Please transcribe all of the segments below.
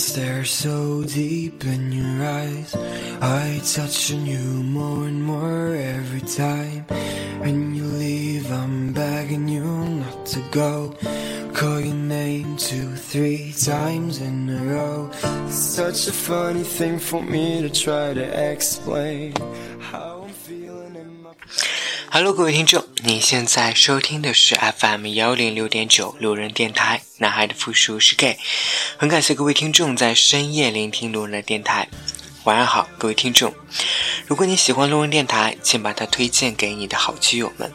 stare so deep in your eyes. I touch on you more and more every time. When you leave I'm begging you not to go Call your name two, three times in a row Such a funny thing for me to try to explain How I'm feeling in my Hello，各位听众，你现在收听的是 FM 幺零六点九路人电台，男孩的复数是 gay。很感谢各位听众在深夜聆听路人的电台。晚上好，各位听众。如果你喜欢路人电台，请把它推荐给你的好基友们。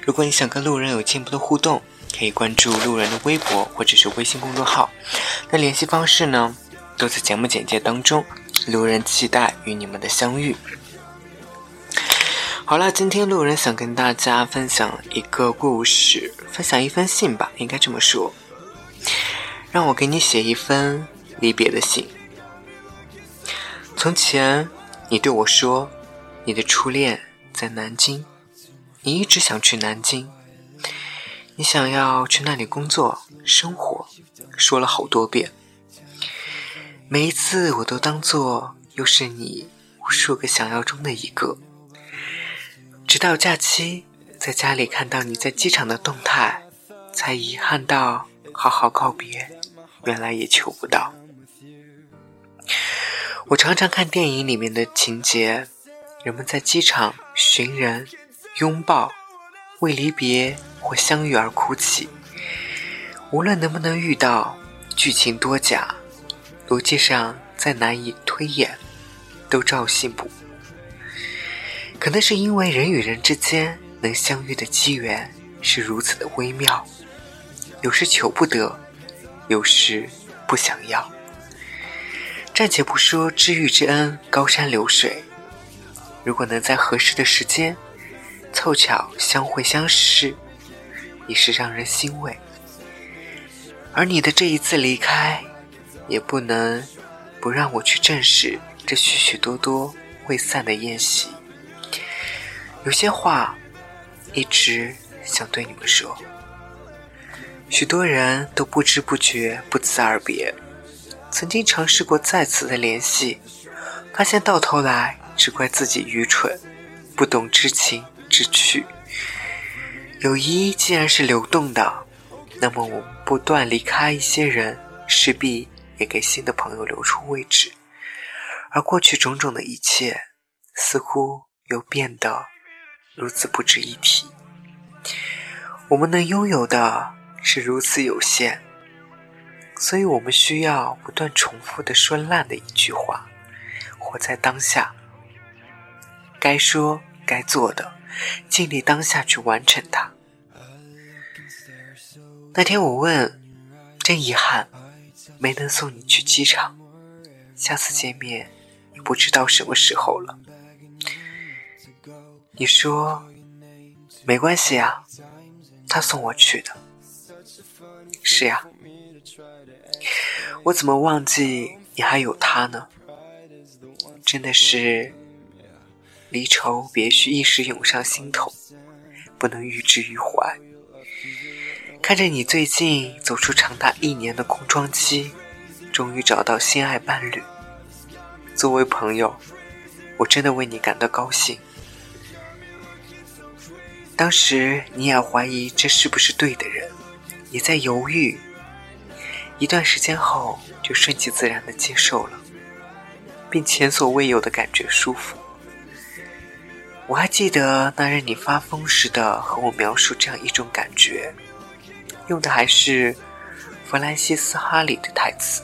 如果你想跟路人有进一步的互动，可以关注路人的微博或者是微信公众号。那联系方式呢，都在节目简介当中。路人期待与你们的相遇。好了，今天路人想跟大家分享一个故事，分享一封信吧，应该这么说。让我给你写一封离别的信。从前，你对我说，你的初恋在南京，你一直想去南京，你想要去那里工作生活，说了好多遍。每一次，我都当做又是你无数个想要中的一个。直到假期，在家里看到你在机场的动态，才遗憾到好好告别，原来也求不到。我常常看电影里面的情节，人们在机场寻人、拥抱，为离别或相遇而哭泣。无论能不能遇到，剧情多假，逻辑上再难以推演，都照信不。可能是因为人与人之间能相遇的机缘是如此的微妙，有时求不得，有时不想要。暂且不说知遇之恩高山流水，如果能在合适的时间凑巧相会相识，已是让人欣慰。而你的这一次离开，也不能不让我去正视这许许多多未散的宴席。有些话一直想对你们说，许多人都不知不觉不辞而别。曾经尝试过再次的联系，发现到头来只怪自己愚蠢，不懂知情知趣。友谊既然是流动的，那么我们不断离开一些人，势必也给新的朋友留出位置。而过去种种的一切，似乎又变得。如此不值一提，我们能拥有的是如此有限，所以我们需要不断重复的说烂的一句话：活在当下，该说该做的，尽力当下去完成它。那天我问，真遗憾，没能送你去机场，下次见面也不知道什么时候了。你说没关系啊，他送我去的。是呀，我怎么忘记你还有他呢？真的是离愁别绪一时涌上心头，不能预之于怀。看着你最近走出长达一年的空窗期，终于找到心爱伴侣。作为朋友，我真的为你感到高兴。当时你也怀疑这是不是对的人，也在犹豫。一段时间后，就顺其自然的接受了，并前所未有的感觉舒服。我还记得那日你发疯似的和我描述这样一种感觉，用的还是弗兰西斯·哈里的台词：“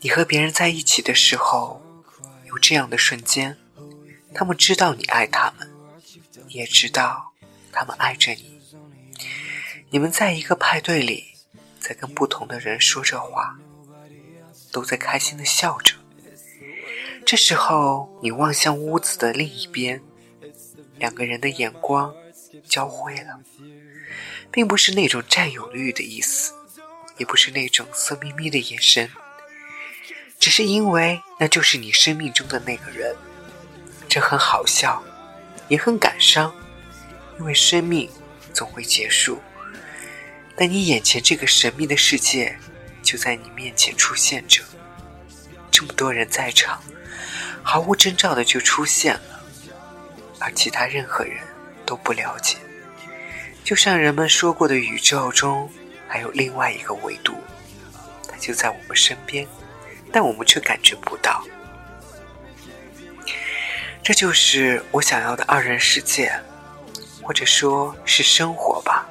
你和别人在一起的时候，有这样的瞬间，他们知道你爱他们。”也知道他们爱着你，你们在一个派对里，在跟不同的人说着话，都在开心的笑着。这时候，你望向屋子的另一边，两个人的眼光交汇了，并不是那种占有欲的意思，也不是那种色眯眯的眼神，只是因为那就是你生命中的那个人。这很好笑，也很感伤，因为生命总会结束，但你眼前这个神秘的世界就在你面前出现着。这么多人在场，毫无征兆的就出现了，而其他任何人都不了解。就像人们说过的，宇宙中还有另外一个维度，它就在我们身边，但我们却感觉不到。这就是我想要的二人世界，或者说是生活吧，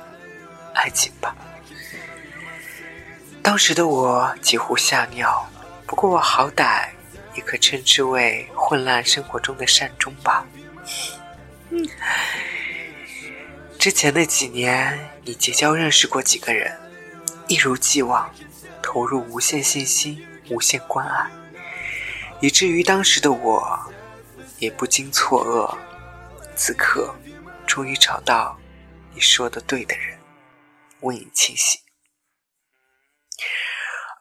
爱情吧。当时的我几乎吓尿，不过我好歹也可称之为混乱生活中的善终吧。之前的几年，你结交认识过几个人，一如既往，投入无限信心、无限关爱，以至于当时的我。也不禁错愕，此刻终于找到你说的对的人，为你庆幸。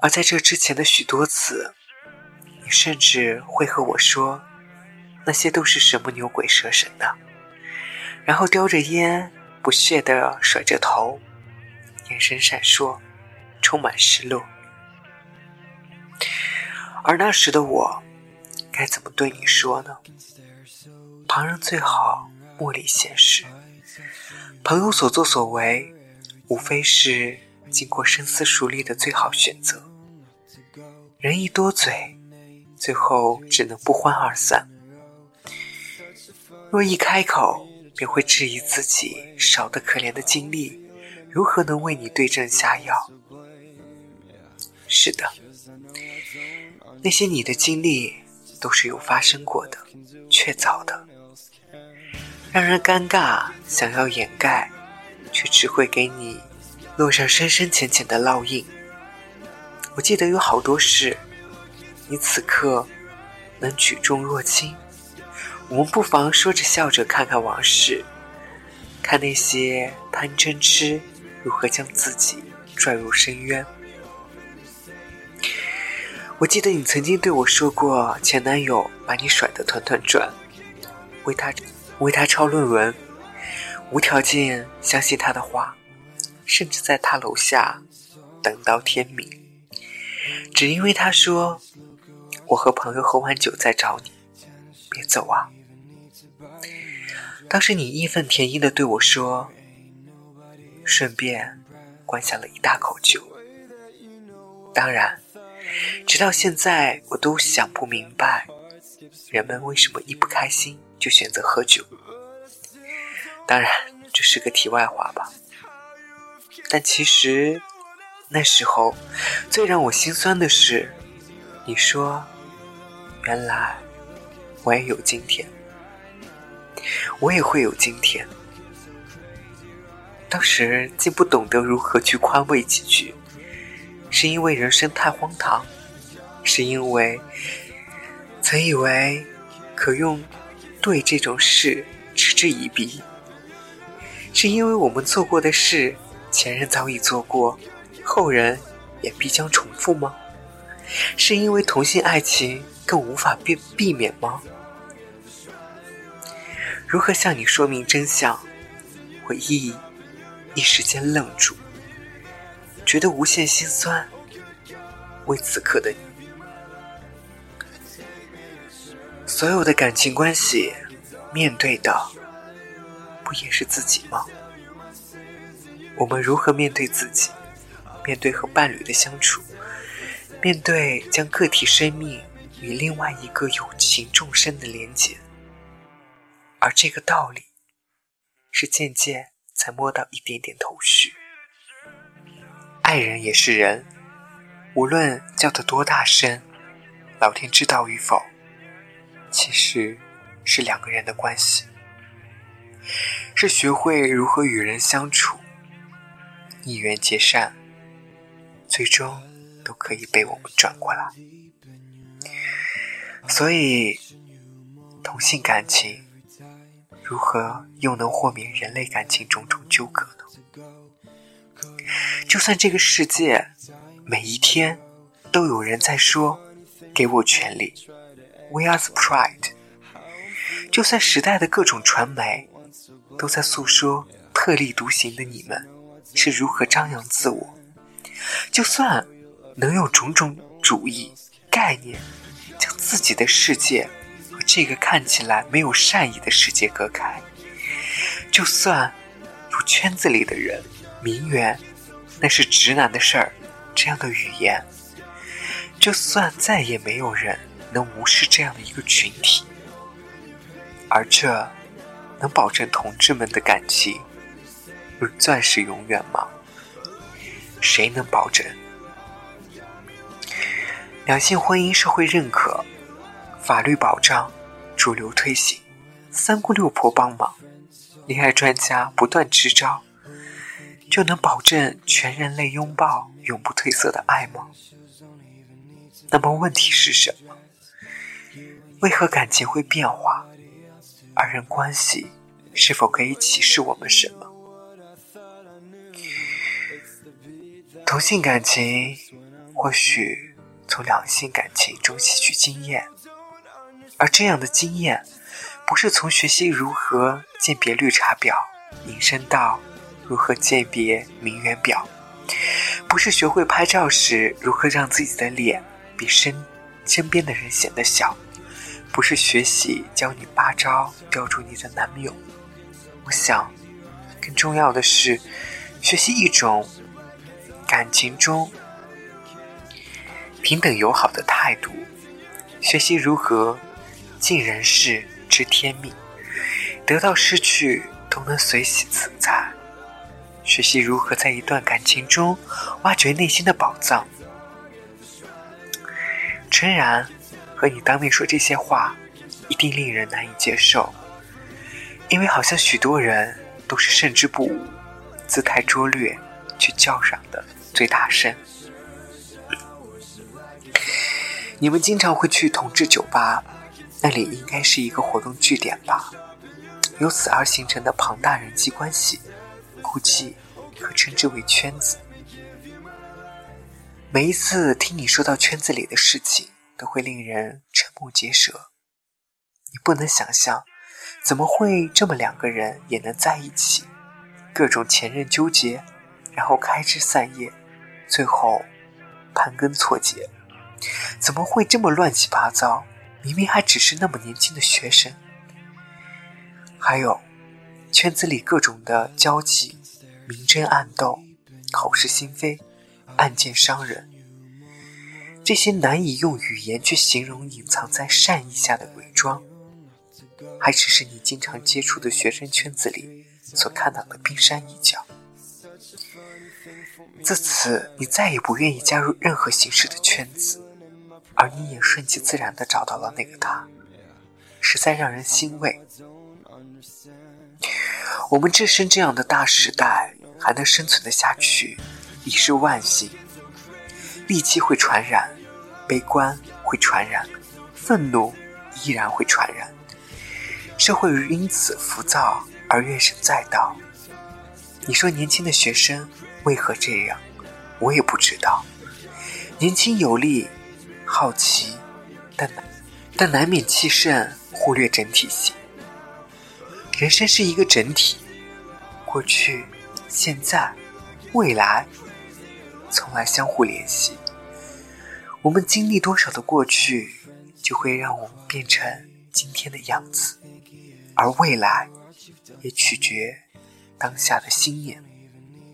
而在这之前的许多次，你甚至会和我说，那些都是什么牛鬼蛇神的，然后叼着烟，不屑地甩着头，眼神闪烁，充满失落。而那时的我。该怎么对你说呢？旁人最好莫理闲事，朋友所作所为，无非是经过深思熟虑的最好选择。人一多嘴，最后只能不欢而散。若一开口，便会质疑自己少得可怜的经历，如何能为你对症下药？是的，那些你的经历。都是有发生过的，确凿的，让人尴尬，想要掩盖，却只会给你落上深深浅浅的烙印。我记得有好多事，你此刻能举重若轻，我们不妨说着笑着看看往事，看那些贪嗔痴如何将自己拽入深渊。我记得你曾经对我说过，前男友把你甩得团团转，为他为他抄论文，无条件相信他的话，甚至在他楼下等到天明，只因为他说我和朋友喝完酒再找你，别走啊！当时你义愤填膺的对我说，顺便灌下了一大口酒，当然。直到现在，我都想不明白，人们为什么一不开心就选择喝酒。当然，这是个题外话吧。但其实，那时候最让我心酸的是，你说，原来我也有今天，我也会有今天。当时竟不懂得如何去宽慰几句。是因为人生太荒唐，是因为曾以为可用对这种事嗤之以鼻，是因为我们做过的事，前人早已做过，后人也必将重复吗？是因为同性爱情更无法避避免吗？如何向你说明真相？我一一时间愣住。觉得无限心酸，为此刻的你，所有的感情关系，面对的不也是自己吗？我们如何面对自己？面对和伴侣的相处，面对将个体生命与另外一个有情众生的连结，而这个道理，是渐渐才摸到一点点头绪。爱人也是人，无论叫得多大声，老天知道与否，其实是两个人的关系，是学会如何与人相处，一缘结善，最终都可以被我们转过来。所以，同性感情如何又能豁免人类感情种种纠葛呢？就算这个世界每一天都有人在说“给我权利 ”，We are the pride。就算时代的各种传媒都在诉说特立独行的你们是如何张扬自我，就算能用种种主义概念将自己的世界和这个看起来没有善意的世界隔开，就算有圈子里的人名媛那是直男的事儿这样的语言，就算再也没有人能无视这样的一个群体。而这能保证同志们的感情如钻石永远吗？谁能保证？两性婚姻社会认可、法律保障、主流推行、三姑六婆帮忙、恋爱专家不断支招，就能保证全人类拥抱永不褪色的爱吗？那么问题是什么？为何感情会变化？二人关系是否可以启示我们什么？同性感情或许从两性感情中吸取经验，而这样的经验不是从学习如何鉴别绿茶婊引申到如何鉴别名媛婊，不是学会拍照时如何让自己的脸比身身边的人显得小。不是学习教你八招吊住你的男友，我想，更重要的是学习一种感情中平等友好的态度，学习如何尽人事知天命，得到失去都能随喜自在，学习如何在一段感情中挖掘内心的宝藏。诚然。和你当面说这些话，一定令人难以接受，因为好像许多人都是胜之不武、姿态拙劣却叫嚷的最大声。你们经常会去同志酒吧，那里应该是一个活动据点吧？由此而形成的庞大人际关系，估计可称之为圈子。每一次听你说到圈子里的事情。都会令人瞠目结舌。你不能想象，怎么会这么两个人也能在一起？各种前任纠结，然后开枝散叶，最后盘根错节。怎么会这么乱七八糟？明明还只是那么年轻的学生。还有，圈子里各种的交际，明争暗斗，口是心非，暗箭伤人。这些难以用语言去形容、隐藏在善意下的伪装，还只是你经常接触的学生圈子里所看到的冰山一角。自此，你再也不愿意加入任何形式的圈子，而你也顺其自然的找到了那个他，实在让人欣慰。我们置身这样的大时代，还能生存的下去，已是万幸。戾气会传染。悲观会传染，愤怒依然会传染，社会因此浮躁而怨声载道。你说年轻的学生为何这样？我也不知道。年轻有力，好奇，但但难免气盛，忽略整体性。人生是一个整体，过去、现在、未来，从来相互联系。我们经历多少的过去，就会让我们变成今天的样子，而未来也取决当下的心念。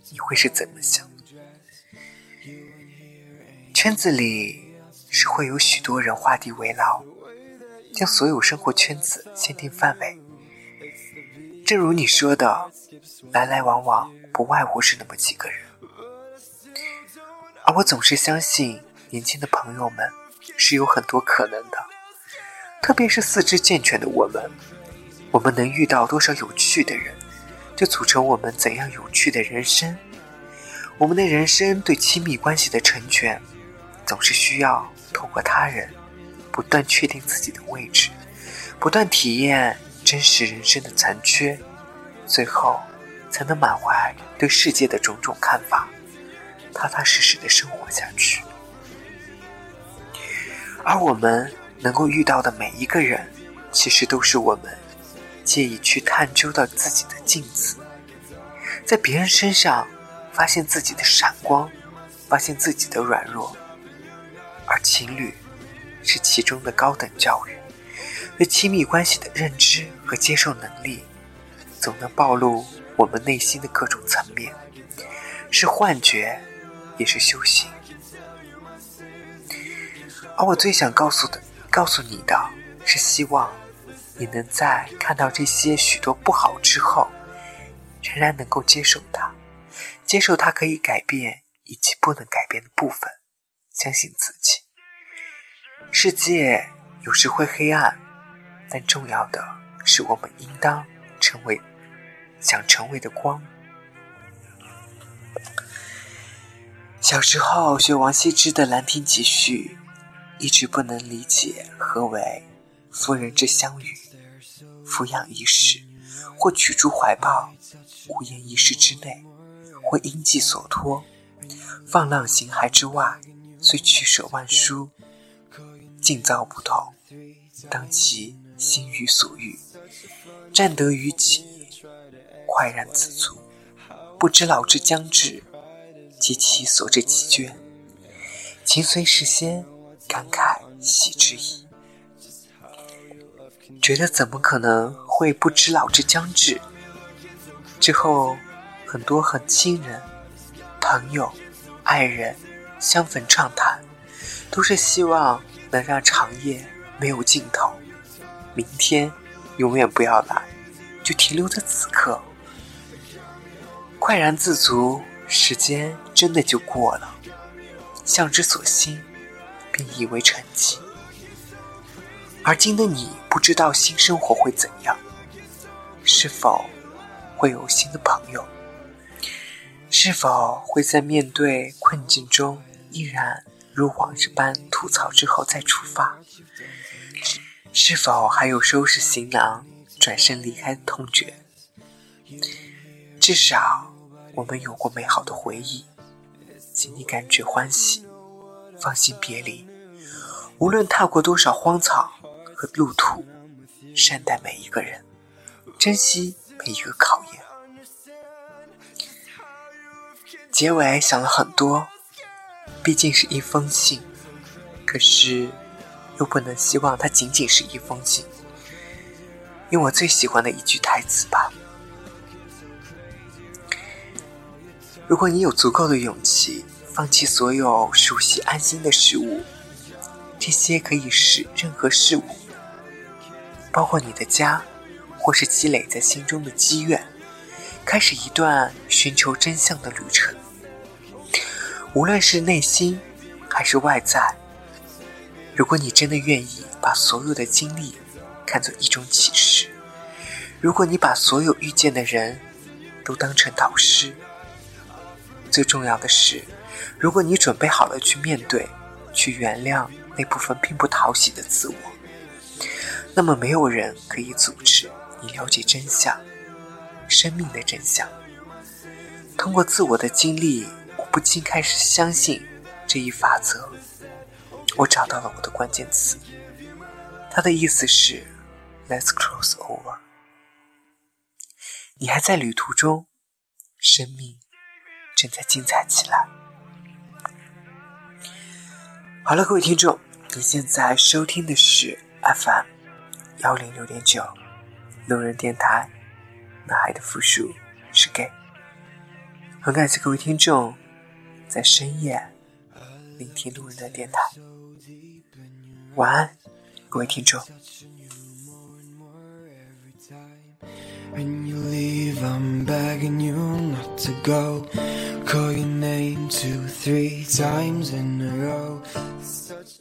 你会是怎么想？圈子里是会有许多人画地为牢，将所有生活圈子限定范围。正如你说的，来来往往不外乎是那么几个人，而我总是相信。年轻的朋友们是有很多可能的，特别是四肢健全的我们，我们能遇到多少有趣的人，就组成我们怎样有趣的人生。我们的人生对亲密关系的成全，总是需要透过他人，不断确定自己的位置，不断体验真实人生的残缺，最后才能满怀对世界的种种看法，踏踏实实的生活下去。而我们能够遇到的每一个人，其实都是我们借以去探究到自己的镜子，在别人身上发现自己的闪光，发现自己的软弱，而情侣是其中的高等教育。对亲密关系的认知和接受能力，总能暴露我们内心的各种层面，是幻觉，也是修行。而我最想告诉的、告诉你的，是希望你能在看到这些许多不好之后，仍然能够接受它，接受它可以改变以及不能改变的部分，相信自己。世界有时会黑暗。但重要的是，我们应当成为想成为的光。小时候学王羲之的《兰亭集序》，一直不能理解何为“夫人之相与，俯仰一世，或取诸怀抱，无言一室之内，或因寄所托，放浪形骸之外，虽取舍万殊，境遭不同，当其。”心于所欲，占得于己，快然自足，不知老之将至，及其所至其倦，情随事先，感慨喜之矣。觉得怎么可能会不知老之将至？之后，很多很亲人、朋友、爱人相逢畅谈，都是希望能让长夜没有尽头。明天永远不要来，就停留在此刻，快然自足，时间真的就过了，向之所欣，便以为成绩。而今的你，不知道新生活会怎样，是否会有新的朋友？是否会在面对困境中，依然如往日般吐槽之后再出发？是否还有收拾行囊、转身离开的痛觉？至少，我们有过美好的回忆，请你感觉欢喜，放心别离。无论踏过多少荒草和路途，善待每一个人，珍惜每一个考验。结尾想了很多，毕竟是一封信，可是。又不能希望它仅仅是一封信，用我最喜欢的一句台词吧。如果你有足够的勇气，放弃所有熟悉安心的事物，这些可以是任何事物，包括你的家，或是积累在心中的积怨，开始一段寻求真相的旅程。无论是内心，还是外在。如果你真的愿意把所有的经历看作一种启示，如果你把所有遇见的人都当成导师，最重要的是，如果你准备好了去面对、去原谅那部分并不讨喜的自我，那么没有人可以阻止你了解真相，生命的真相。通过自我的经历，不禁开始相信这一法则。我找到了我的关键词，它的意思是 “Let's cross over”。你还在旅途中，生命正在精彩起来。好了，各位听众，你现在收听的是 FM 幺零六点九路人电台，男孩的复数是 gay。很感谢各位听众在深夜聆听路人的电台。晚安，各位听众。When you leave, I'm begging you not to go. Call your name two, three times in a row.